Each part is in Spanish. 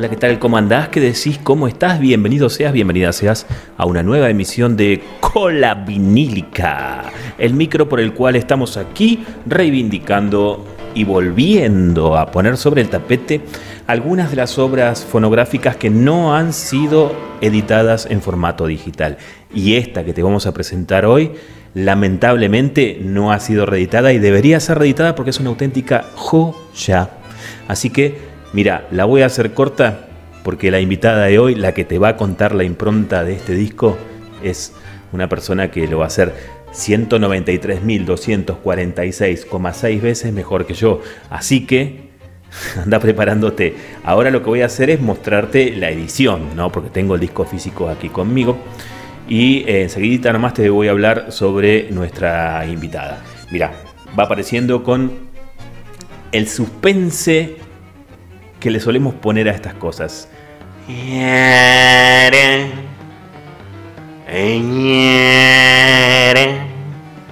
Hola, ¿qué tal? ¿Cómo andás? ¿Qué decís? ¿Cómo estás? Bienvenido seas, bienvenida seas a una nueva emisión de Cola Vinílica, el micro por el cual estamos aquí reivindicando y volviendo a poner sobre el tapete algunas de las obras fonográficas que no han sido editadas en formato digital. Y esta que te vamos a presentar hoy, lamentablemente no ha sido reeditada y debería ser reeditada porque es una auténtica joya. Así que Mira, la voy a hacer corta porque la invitada de hoy, la que te va a contar la impronta de este disco, es una persona que lo va a hacer 193.246,6 veces mejor que yo. Así que anda preparándote. Ahora lo que voy a hacer es mostrarte la edición, ¿no? Porque tengo el disco físico aquí conmigo. Y eh, enseguida nomás te voy a hablar sobre nuestra invitada. Mira, va apareciendo con el suspense que le solemos poner a estas cosas.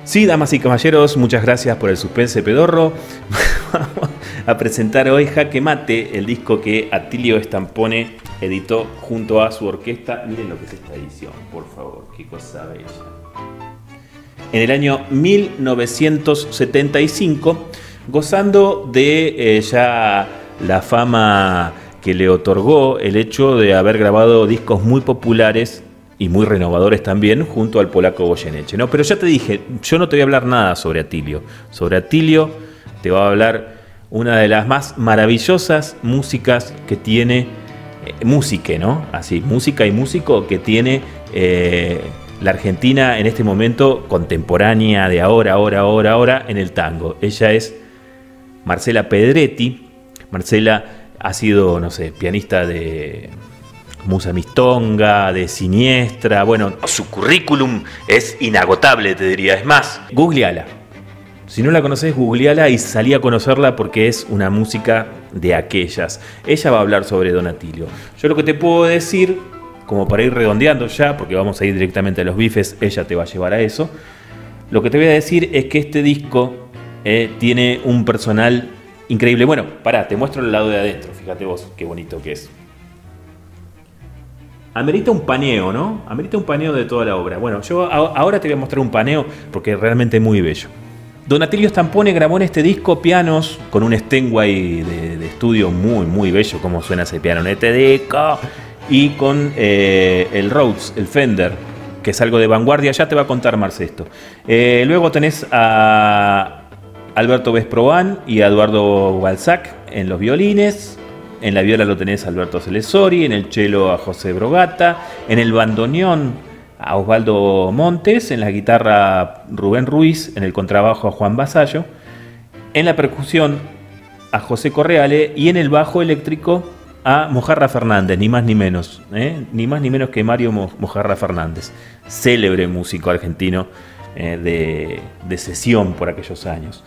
Sí, damas y caballeros, muchas gracias por el suspense pedorro. Vamos a presentar hoy Jaque Mate, el disco que Atilio Estampone editó junto a su orquesta. Miren lo que es esta edición, por favor, qué cosa bella. En el año 1975, gozando de eh, ya la fama que le otorgó el hecho de haber grabado discos muy populares y muy renovadores también junto al polaco Goyeneche. ¿no? Pero ya te dije, yo no te voy a hablar nada sobre Atilio. Sobre Atilio te va a hablar una de las más maravillosas músicas que tiene, eh, música, ¿no? Así, música y músico que tiene eh, la Argentina en este momento contemporánea de ahora, ahora, ahora, ahora en el tango. Ella es Marcela Pedretti, Marcela ha sido, no sé, pianista de Musa Mistonga, de Siniestra. Bueno, su currículum es inagotable, te diría. Es más, googleala. Si no la conoces, googleala y salí a conocerla porque es una música de aquellas. Ella va a hablar sobre Donatilio. Yo lo que te puedo decir, como para ir redondeando ya, porque vamos a ir directamente a los bifes, ella te va a llevar a eso. Lo que te voy a decir es que este disco eh, tiene un personal Increíble. Bueno, pará, te muestro el lado de adentro. Fíjate vos qué bonito que es. Amerita un paneo, ¿no? Amerita un paneo de toda la obra. Bueno, yo ahora te voy a mostrar un paneo porque es realmente muy bello. Donatilio Stampone grabó en este disco pianos con un Steinway de, estudio muy, muy bello, como suena ese piano en este disco, y con eh, el Rhodes, el Fender, que es algo de vanguardia. Ya te va a contar Marce esto. Eh, luego tenés a Alberto Vesproban y Eduardo Balzac en los violines. En la viola lo tenés a Alberto Celesori, en el cello a José Brogata, en el bandoneón a Osvaldo Montes, en la guitarra Rubén Ruiz, en el contrabajo a Juan Basallo, en la percusión a José Correale y en el bajo eléctrico a Mojarra Fernández, ni más ni menos, ¿eh? ni más ni menos que Mario Mojarra Fernández, célebre músico argentino eh, de, de sesión por aquellos años.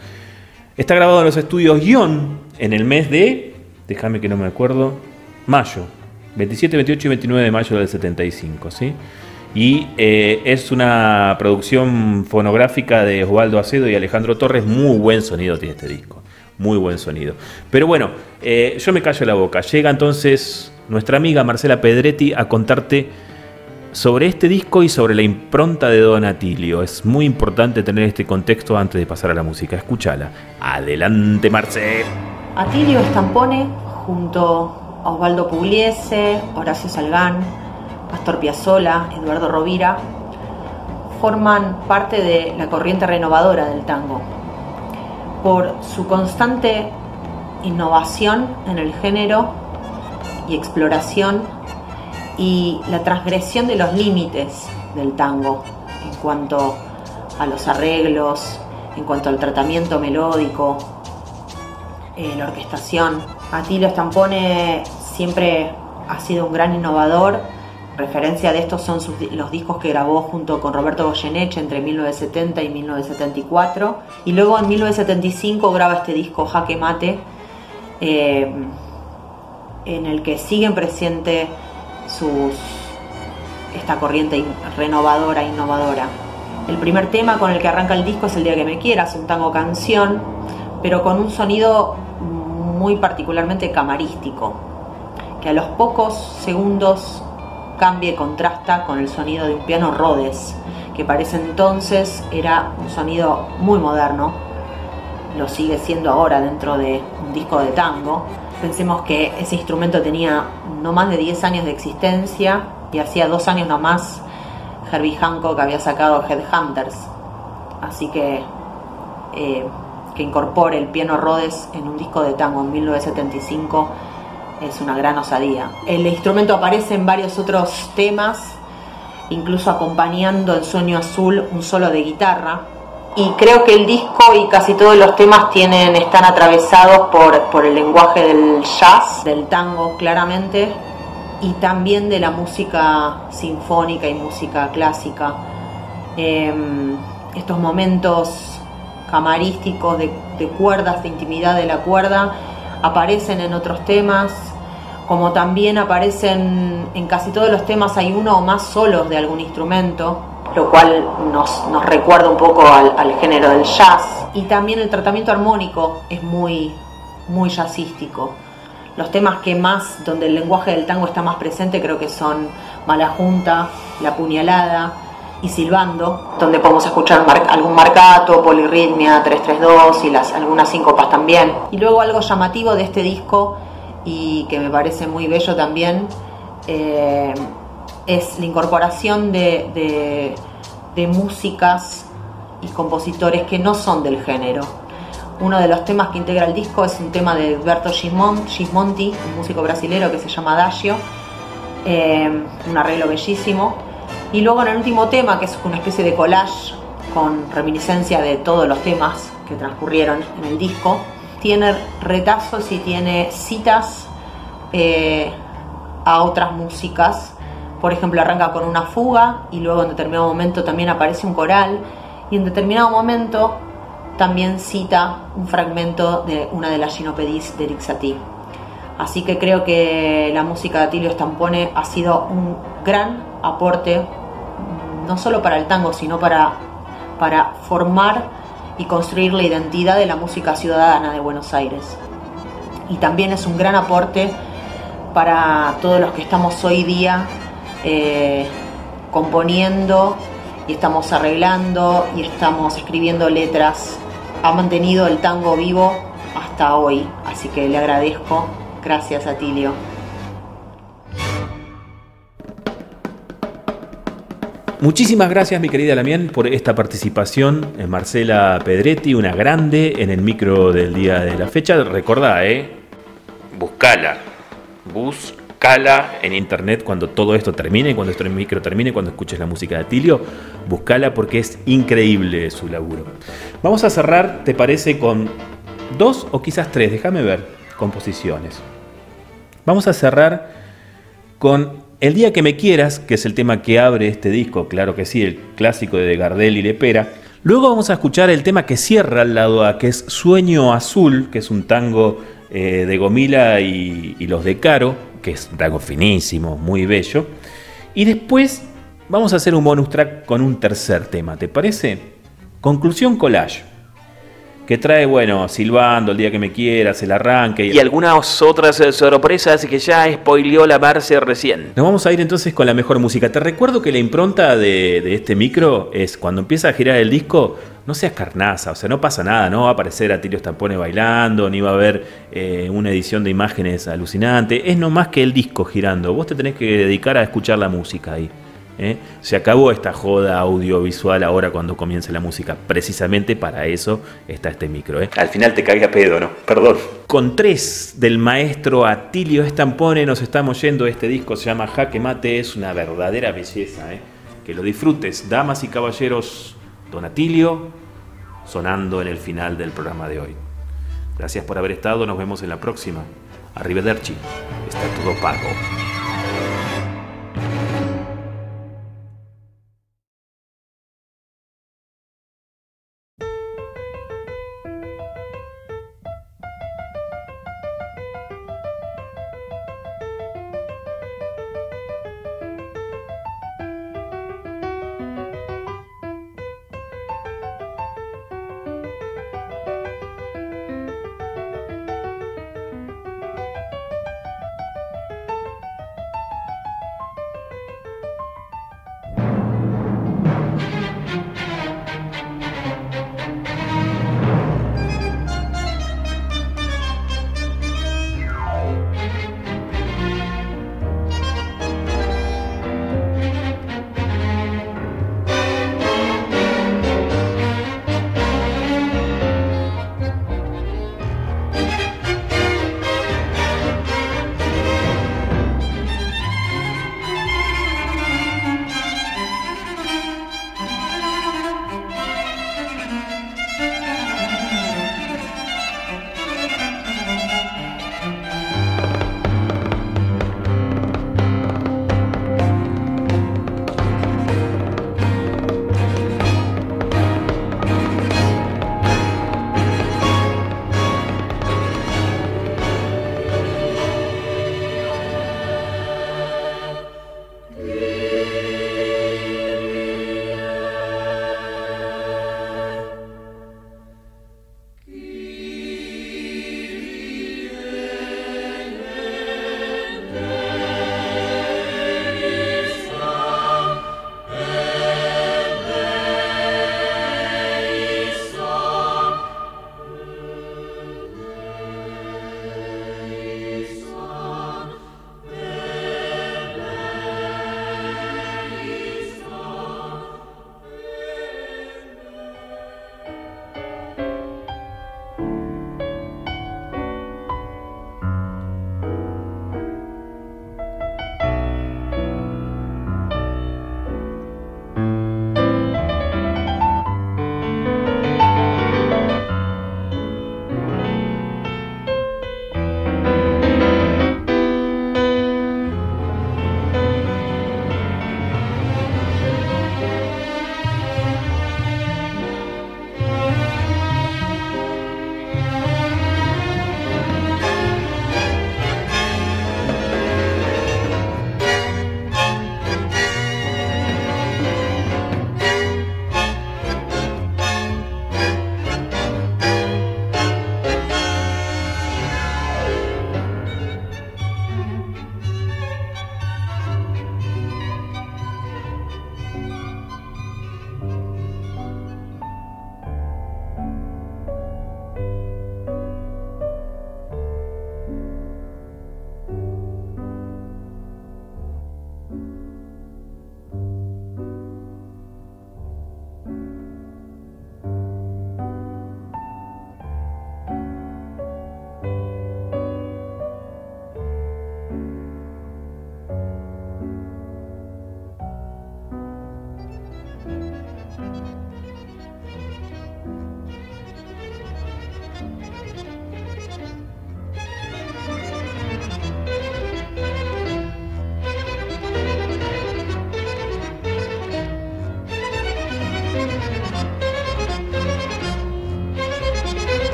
Está grabado en los estudios Guión en el mes de, déjame que no me acuerdo, mayo, 27, 28 y 29 de mayo del 75, ¿sí? Y eh, es una producción fonográfica de Osvaldo Acedo y Alejandro Torres. Muy buen sonido tiene este disco. Muy buen sonido. Pero bueno, eh, yo me callo la boca. Llega entonces nuestra amiga Marcela Pedretti a contarte sobre este disco y sobre la impronta de Don Atilio. Es muy importante tener este contexto antes de pasar a la música. Escúchala. Adelante, Marce. Atilio Estampone, junto a Osvaldo Pugliese, Horacio Salgán, Pastor Piazzola, Eduardo Rovira, forman parte de la corriente renovadora del tango. Por su constante innovación en el género y exploración y la transgresión de los límites del tango en cuanto a los arreglos, en cuanto al tratamiento melódico, eh, la orquestación. Atilio Stampone siempre ha sido un gran innovador. Referencia de estos son los discos que grabó junto con Roberto Goyeneche entre 1970 y 1974. Y luego en 1975 graba este disco Jaque Mate, eh, en el que siguen presentes sus, esta corriente renovadora, innovadora. El primer tema con el que arranca el disco es El día que me quieras, un tango canción, pero con un sonido muy particularmente camarístico, que a los pocos segundos cambia y contrasta con el sonido de un piano Rhodes, que para ese entonces era un sonido muy moderno, lo sigue siendo ahora dentro de un disco de tango. Pensemos que ese instrumento tenía no más de 10 años de existencia y hacía dos años nomás Herbie Hancock había sacado Headhunters. Así que eh, que incorpore el piano Rhodes en un disco de tango en 1975 es una gran osadía. El instrumento aparece en varios otros temas, incluso acompañando en Sueño Azul un solo de guitarra. Y creo que el disco y casi todos los temas tienen, están atravesados por, por el lenguaje del jazz, del tango claramente, y también de la música sinfónica y música clásica. Em, estos momentos camarísticos de, de, cuerdas, de intimidad de la cuerda, aparecen en otros temas, como también aparecen en casi todos los temas hay uno o más solos de algún instrumento, lo cual nos, recuerda un poco al, género del jazz. Y también el tratamiento armónico es muy, muy jazzístico. Los temas que más, donde el lenguaje del tango está más presente, creo que son Mala Junta, La Puñalada y Silbando, donde podemos escuchar algún marcato, polirritmia, 332 y las, algunas síncopas también. Y luego algo llamativo de este disco y que me parece muy bello también eh, es la incorporación de, de, músicas y compositores que no son del género uno de los temas que integra el disco es un tema de Berto Gismonti, un músico brasilero que se llama Adagio, eh, un arreglo bellísimo. Y luego en el último tema, que es una especie de collage con reminiscencia de todos los temas que transcurrieron en el disco, tiene retazos y tiene citas eh, a otras músicas. Por ejemplo, arranca con una fuga y luego en determinado momento también aparece un coral y en determinado momento también cita un fragmento de una de las ginopedis de Eric Satie. Así que creo que la música de Atilio Stampone ha sido un gran aporte, no solo para el tango, sino para, para formar y construir la identidad de la música ciudadana de Buenos Aires. Y también es un gran aporte para todos los que estamos hoy día eh, componiendo y estamos arreglando y estamos escribiendo letras ha mantenido el tango vivo hasta hoy, así que le agradezco. Gracias, Atilio. Muchísimas gracias, mi querida Lamien, por esta participación. Marcela Pedretti, una grande en el micro del día de la fecha. Recordá, ¿eh? Buscala. Buscala en internet cuando todo esto termine, cuando esto en micro termine, cuando escuches la música de Atilio. Buscala porque es increíble su laburo. Vamos a cerrar, ¿te parece? Con dos o quizás tres, déjame ver, composiciones. Vamos a cerrar con El día que me quieras, que es el tema que abre este disco, claro que sí, el clásico de Gardel y Lepera. Luego vamos a escuchar el tema que cierra al lado A, que es Sueño Azul, que es un tango eh, de Gomila y, y los de Caro, que es un tango finísimo, muy bello. Y después vamos a hacer un bonus track con un tercer tema, ¿te parece? Conclusión collage. Que trae, bueno, silbando el día que me quieras, el arranque y algunas otras eh, sorpresas que ya spoileó la Marce recién. Nos vamos a ir entonces con la mejor música. Te recuerdo que la impronta de, de este micro es cuando empieza a girar el disco, no seas carnaza, o sea, no pasa nada, no va a aparecer a Tilio Stampone bailando, ni va a haber eh, una edición de imágenes alucinante. Es nomás que el disco girando. Vos te tenés que dedicar a escuchar la música ahí. ¿Eh? Se acabó esta joda audiovisual ahora cuando comience la música. Precisamente para eso está este micro. ¿eh? Al final te cae a pedo, ¿no? Perdón. Con tres del maestro Atilio Estampone nos estamos yendo. Este disco se llama Jaque Mate, es una verdadera belleza. ¿eh? Que lo disfrutes, damas y caballeros. Don Atilio, sonando en el final del programa de hoy. Gracias por haber estado, nos vemos en la próxima. Arrivederci, está todo pago.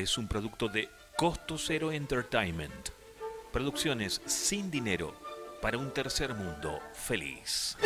Es un producto de Costo Cero Entertainment. Producciones sin dinero para un tercer mundo feliz.